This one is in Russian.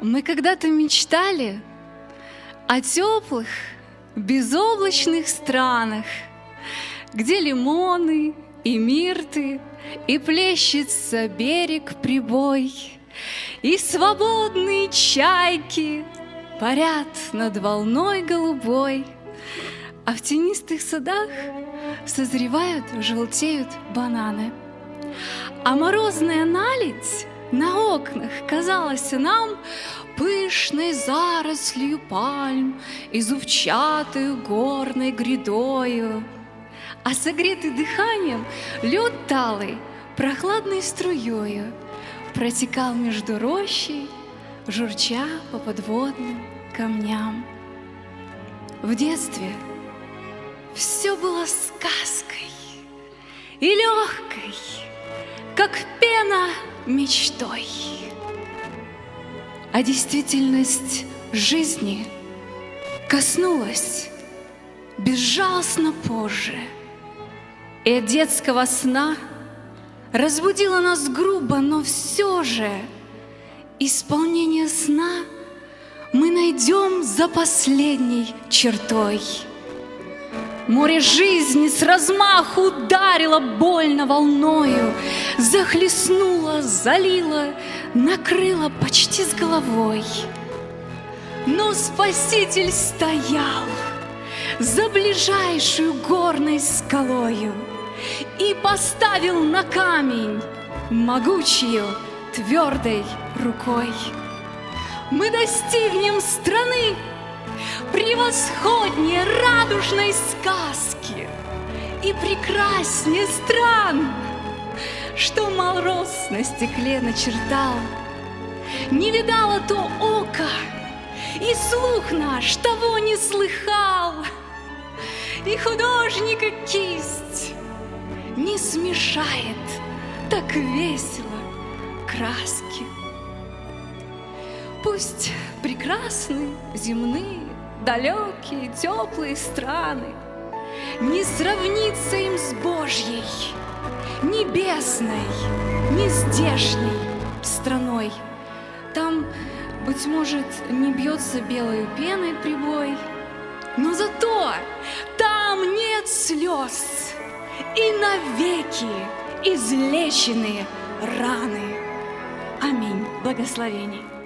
Мы когда-то мечтали о теплых, безоблачных странах, где лимоны и мирты, и плещется берег прибой, и свободные чайки парят над волной голубой, а в тенистых садах созревают, желтеют бананы. А морозная наледь на окнах казалась нам пышной зарослью пальм и зубчатою горной грядою. А согретый дыханием лед талый прохладной струею протекал между рощей, журча по подводным камням. В детстве все было сказкой и легкой, как пена мечтой. А действительность жизни коснулась безжалостно позже. И от детского сна разбудила нас грубо, но все же исполнение сна мы найдем за последней чертой – Море жизни с размаху ударило больно волною, Захлестнуло, залило, накрыло почти с головой. Но Спаситель стоял за ближайшую горной скалою И поставил на камень могучую твердой рукой. Мы достигнем страны, превосходнее радужной сказки и прекраснее стран, что мороз на стекле начертал. Не видало то око, и слух наш того не слыхал, и художника кисть не смешает так весело краски. Пусть прекрасны земные далекие, теплые страны. Не сравнится им с Божьей, небесной, не здешней страной. Там, быть может, не бьется белой пеной прибой, но зато там нет слез и навеки излеченные раны. Аминь. Благословений.